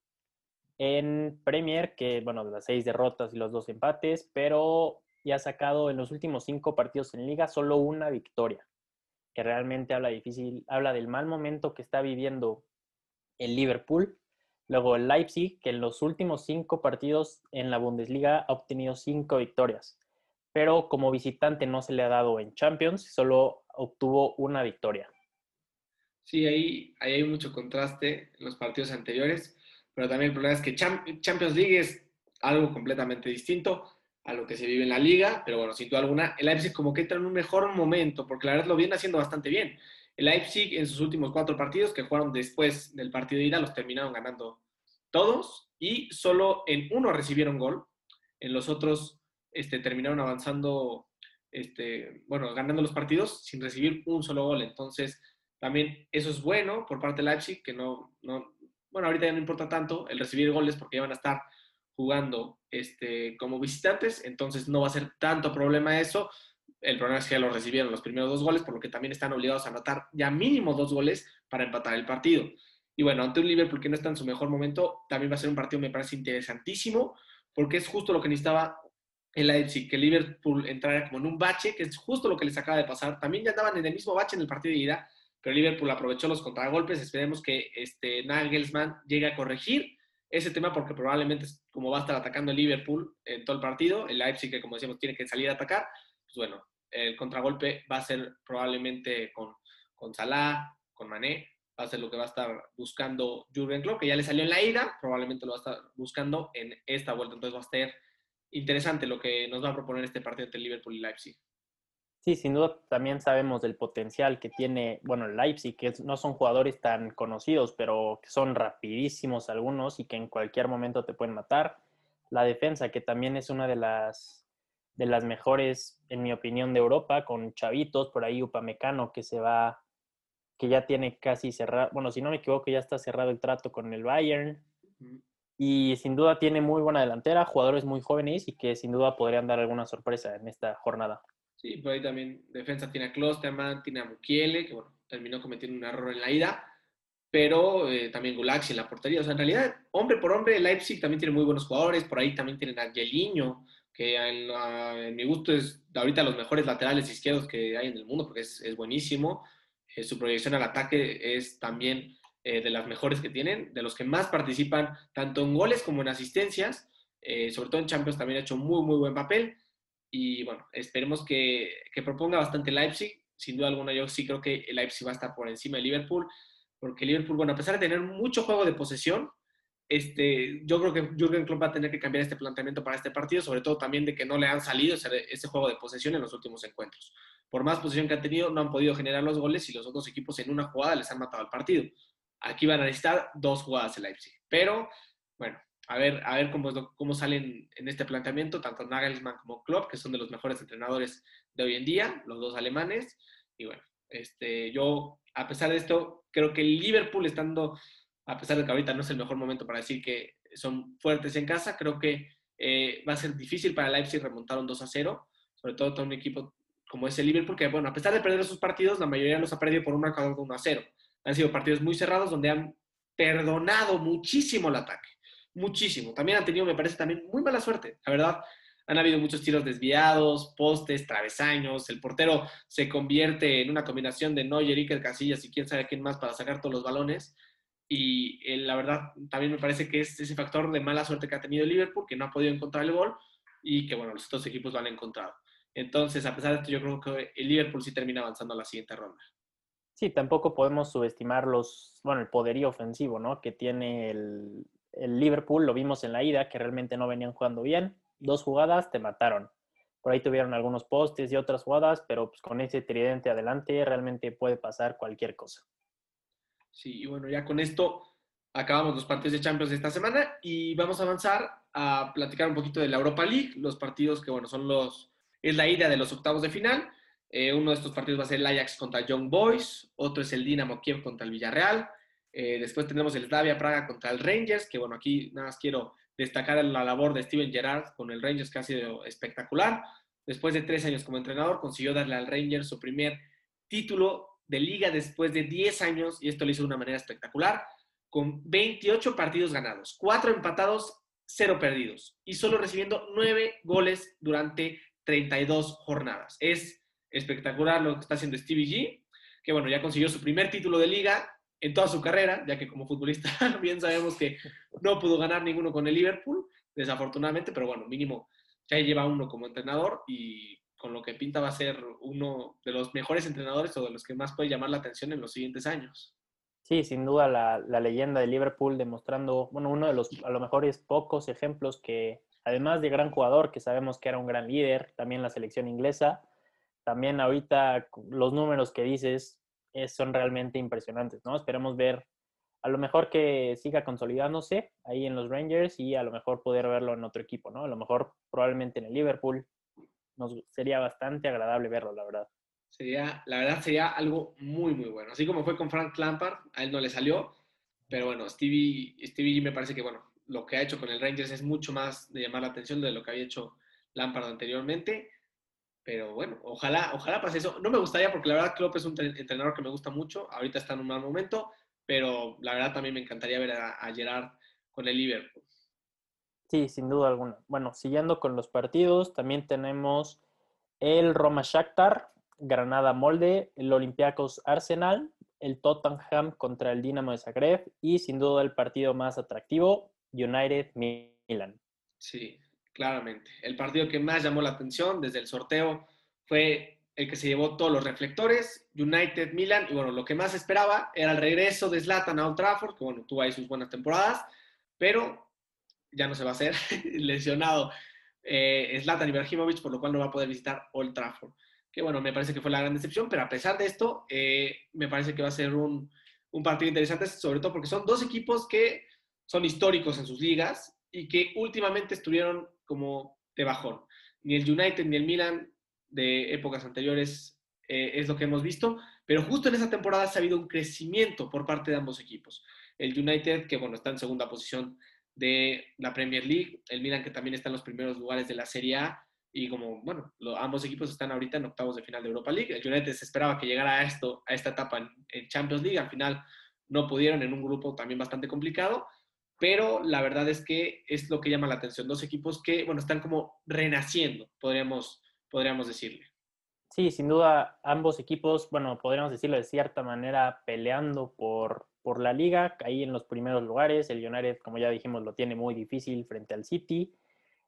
en Premier, que bueno, las seis derrotas y los dos empates, pero ya ha sacado en los últimos cinco partidos en liga solo una victoria, que realmente habla difícil, habla del mal momento que está viviendo el Liverpool. Luego el Leipzig, que en los últimos cinco partidos en la Bundesliga ha obtenido cinco victorias, pero como visitante no se le ha dado en Champions, solo obtuvo una victoria. Sí, ahí, ahí hay mucho contraste en los partidos anteriores, pero también el problema es que Champions League es algo completamente distinto a lo que se vive en la liga, pero bueno, sin duda alguna, el Leipzig como que entra en un mejor momento, porque la verdad lo viene haciendo bastante bien. El Leipzig en sus últimos cuatro partidos que jugaron después del partido de ida los terminaron ganando todos y solo en uno recibieron gol. En los otros este, terminaron avanzando, este, bueno, ganando los partidos sin recibir un solo gol. Entonces, también eso es bueno por parte de Leipzig, que no, no, bueno, ahorita ya no importa tanto el recibir goles porque ya van a estar jugando este, como visitantes, entonces no va a ser tanto problema eso. El problema es que ya lo recibieron los primeros dos goles, por lo que también están obligados a anotar ya mínimo dos goles para empatar el partido. Y bueno, ante un Liverpool que no está en su mejor momento, también va a ser un partido, me parece interesantísimo, porque es justo lo que necesitaba el Leipzig, que Liverpool entrara como en un bache, que es justo lo que les acaba de pasar. También ya andaban en el mismo bache en el partido de ida, pero Liverpool aprovechó los contragolpes. Esperemos que este Nagelsmann llegue a corregir ese tema porque probablemente como va a estar atacando el Liverpool en todo el partido, el Leipzig que como decíamos tiene que salir a atacar, pues bueno, el contragolpe va a ser probablemente con, con Salah, con Mané, va a ser lo que va a estar buscando Jurgen Klopp, que ya le salió en la ida, probablemente lo va a estar buscando en esta vuelta, entonces va a ser interesante lo que nos va a proponer este partido entre Liverpool y Leipzig. Sí, sin duda también sabemos del potencial que tiene, bueno, Leipzig, que no son jugadores tan conocidos, pero que son rapidísimos algunos y que en cualquier momento te pueden matar. La defensa, que también es una de las, de las mejores, en mi opinión, de Europa, con chavitos, por ahí Upamecano, que se va, que ya tiene casi cerrado, bueno, si no me equivoco, ya está cerrado el trato con el Bayern. Y sin duda tiene muy buena delantera, jugadores muy jóvenes y que sin duda podrían dar alguna sorpresa en esta jornada. Sí, por ahí también defensa tiene a Klosterman, tiene a Mukiele, que bueno, terminó cometiendo un error en la ida, pero eh, también Gulaxi en la portería. O sea, en realidad, hombre por hombre, Leipzig también tiene muy buenos jugadores, por ahí también tienen a Geliño, que en, mi gusto es ahorita los mejores laterales izquierdos que hay en el mundo, porque es, buenísimo. Eh, su proyección al ataque es también eh, de las mejores que tienen, de los que más participan tanto en goles como en asistencias. sobre todo en Champions también ha hecho muy, muy buen papel. Y bueno, esperemos que, que proponga bastante Leipzig. Sin duda alguna, yo sí creo que el Leipzig va a estar por encima de Liverpool, porque Liverpool, bueno, a pesar de tener mucho juego de posesión, este, yo creo que Jürgen Klopp va a tener que cambiar este planteamiento para este partido, sobre todo también de que no le han salido ese, ese, juego de posesión en los últimos encuentros. Por más posesión que han tenido, no han podido generar los goles y los otros equipos en una jugada les han matado el partido. Aquí van a necesitar dos jugadas el Leipzig. Pero, bueno, a ver, a ver cómo, cómo salen en este planteamiento, tanto Nagelsmann como Klopp, que son de los mejores entrenadores de hoy en día, los dos alemanes. Y bueno, este, yo, a pesar de esto, creo que Liverpool estando, a pesar de que ahorita no es el mejor momento para decir que son fuertes en casa, creo que eh, va a ser difícil para Leipzig remontar un 2 a 0, sobre todo todo un equipo como es el Liverpool, que bueno, a pesar de perder sus partidos, la mayoría los ha perdido por un marcador de 1 a 0. Han sido partidos muy cerrados donde han perdonado muchísimo el ataque muchísimo. También han tenido, me parece, también muy mala suerte, la verdad. Han habido muchos tiros desviados, postes, travesaños. El portero se convierte en una combinación de Neuer, Iker Casillas y quién sabe quién más para sacar todos los balones. Y eh, la verdad, también me parece que es ese factor de mala suerte que ha tenido Liverpool, que no ha podido encontrar el gol y que, bueno, los otros equipos lo han encontrado. Entonces, a pesar de esto, yo creo que el Liverpool sí termina avanzando a la siguiente ronda. Sí, tampoco podemos subestimar los, bueno, el poderío ofensivo, ¿no? Que tiene el, el Liverpool, lo vimos en la ida, que realmente no venían jugando bien. Dos jugadas te mataron. Por ahí tuvieron algunos postes y otras jugadas, pero pues con ese tridente adelante realmente puede pasar cualquier cosa. Sí, y bueno, ya con esto acabamos los partidos de Champions de esta semana y vamos a avanzar a platicar un poquito de la Europa League, los partidos que, bueno, son los, es la ida de los octavos de final. Eh, uno de estos partidos va a ser el Ajax contra Young Boys, otro es el Dinamo Kiev contra el Villarreal, eh, después tenemos el Slavia Praga contra el Rangers, que bueno, aquí nada más quiero destacar la labor de Steven Gerrard con el Rangers, que ha sido espectacular. Después de tres años como entrenador, consiguió darle al Rangers su primer título de liga después de 10 años, y esto lo hizo de una manera espectacular, con 28 partidos ganados, 4 empatados, 0 perdidos, y solo recibiendo 9 goles durante 32 jornadas. Es espectacular lo que está haciendo Stevie G, que bueno, ya consiguió su primer título de liga, en toda su carrera, ya que como futbolista bien sabemos que no pudo ganar ninguno con el Liverpool, desafortunadamente, pero bueno, mínimo ya lleva uno como entrenador y con lo que pinta va a ser uno de los mejores entrenadores o de los que más puede llamar la atención en los siguientes años. Sí, sin duda la, la leyenda de Liverpool demostrando, bueno, uno de los a lo mejor es pocos ejemplos que, además de gran jugador, que sabemos que era un gran líder, también la selección inglesa, también ahorita los números que dices son realmente impresionantes, ¿no? Esperemos ver a lo mejor que siga consolidándose ahí en los Rangers y a lo mejor poder verlo en otro equipo, ¿no? A lo mejor probablemente en el Liverpool. Nos sería bastante agradable verlo, la verdad. Sería, la verdad sería algo muy, muy bueno. Así como fue con Frank Lampard, a él no le salió, pero bueno, Stevie, Stevie me parece que, bueno, lo que ha hecho con el Rangers es mucho más de llamar la atención de lo que había hecho Lampard anteriormente. Pero bueno, ojalá, ojalá pase eso. No me gustaría porque la verdad Klopp es un entrenador que me gusta mucho. Ahorita está en un mal momento, pero la verdad también me encantaría ver a, Gerard con el Liverpool. Sí, sin duda alguna. Bueno, siguiendo con los partidos, también tenemos el Roma Shakhtar, Granada Molde, el Olympiacos Arsenal, el Tottenham contra el Dinamo de Zagreb y sin duda el partido más atractivo, United Milan. Sí, claramente. El partido que más llamó la atención desde el sorteo fue el que se llevó todos los reflectores, United Milan, y bueno, lo que más esperaba era el regreso de Zlatan a Old Trafford, que bueno, tuvo ahí sus buenas temporadas, pero ya no se va a hacer, lesionado eh, Zlatan Ibrahimovic, por lo cual no va a poder visitar Old Trafford. Que bueno, me parece que fue la gran decepción, pero a pesar de esto, eh, me parece que va a ser un, un partido interesante, sobre todo porque son dos equipos que son históricos en sus ligas y que últimamente estuvieron como de bajón. Ni el United ni el Milan de épocas anteriores eh, es lo que hemos visto, pero justo en esa temporada se ha habido un crecimiento por parte de ambos equipos. El United, que bueno, está en segunda posición de la Premier League, el Milan, que también está en los primeros lugares de la Serie A, y como, bueno, ambos equipos están ahorita en octavos de final de Europa League. El United se esperaba que llegara a, esto, a esta etapa en, en Champions League, al final no pudieron en un grupo también bastante complicado, pero la verdad es que es lo que llama la atención. Dos equipos que, bueno, están como renaciendo, podríamos, podríamos decirle. Sí, sin duda, ambos equipos, bueno, podríamos decirlo de cierta manera, peleando por, por la liga, ahí en los primeros lugares. El United, como ya dijimos, lo tiene muy difícil frente al City.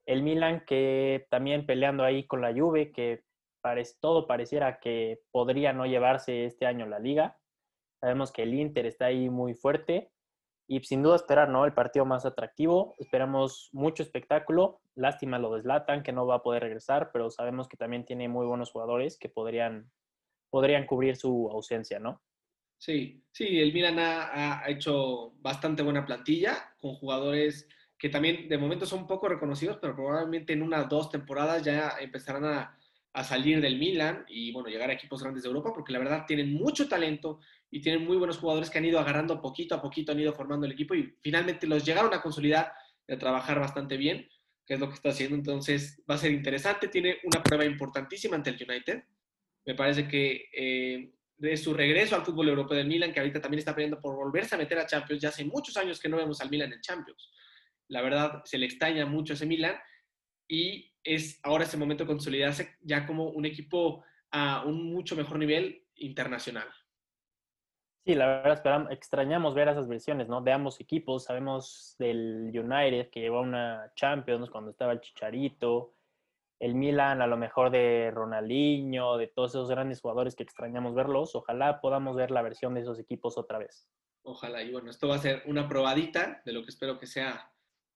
El Milan, que también peleando ahí con la Juve, que parece, todo pareciera que podría no llevarse este año la liga. Sabemos que el Inter está ahí muy fuerte y sin duda esperar, ¿no? El partido más atractivo. Esperamos mucho espectáculo. Lástima lo de Zlatan, que no va a poder regresar, pero sabemos que también tiene muy buenos jugadores que podrían, podrían cubrir su ausencia, ¿no? Sí, sí, el Milan ha, hecho bastante buena plantilla con jugadores que también de momento son poco reconocidos, pero probablemente en unas dos temporadas ya empezarán a, a salir del Milan y bueno, llegar a equipos grandes de Europa, porque la verdad tienen mucho talento y tienen muy buenos jugadores que han ido agarrando poquito a poquito, han ido formando el equipo y finalmente los llegaron a consolidar y a trabajar bastante bien, que es lo que está haciendo. Entonces va a ser interesante, tiene una prueba importantísima ante el United. Me parece que eh, de su regreso al fútbol europeo del Milan, que ahorita también está peleando por volverse a meter a Champions, ya hace muchos años que no vemos al Milan en Champions. La verdad, se le extraña mucho ese Milan y es ahora ese momento de consolidarse ya como un equipo a un mucho mejor nivel internacional. Sí, la verdad extrañamos ver esas versiones, ¿no? De ambos equipos. Sabemos del United que llevó una Champions cuando estaba el Chicharito, el Milan a lo mejor de Ronaldinho, de todos esos grandes jugadores que extrañamos verlos. Ojalá podamos ver la versión de esos equipos otra vez. Ojalá, y bueno, esto va a ser una probadita de lo que espero que sea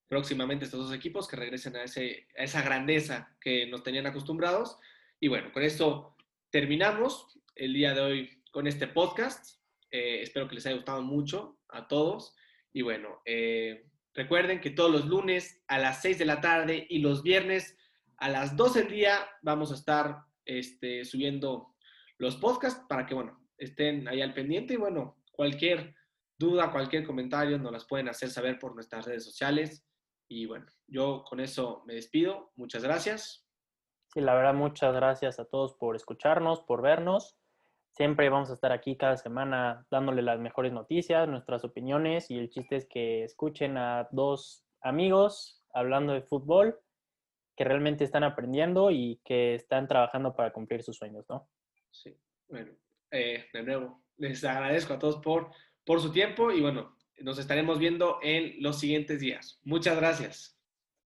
próximamente estos dos equipos que regresen a, ese, a esa grandeza que nos tenían acostumbrados. Y bueno, con esto terminamos el día de hoy con este podcast. Eh, espero que les haya gustado mucho a todos. Y bueno, eh, recuerden que todos los lunes a las 6 de la tarde y los viernes a las 12 del día vamos a estar este, subiendo los podcasts para que, bueno, estén ahí al pendiente. Y bueno, cualquier duda, cualquier comentario nos las pueden hacer saber por nuestras redes sociales. Y bueno, yo con eso me despido. Muchas gracias. Sí, la verdad, muchas gracias a todos por escucharnos, por vernos. Siempre vamos a estar aquí cada semana dándole las mejores noticias, nuestras opiniones y el chiste es que escuchen a dos amigos hablando de fútbol que realmente están aprendiendo y que están trabajando para cumplir sus sueños, ¿no? Sí, bueno, eh, de nuevo, les agradezco a todos por por su tiempo y bueno, nos estaremos viendo en los siguientes días. Muchas gracias.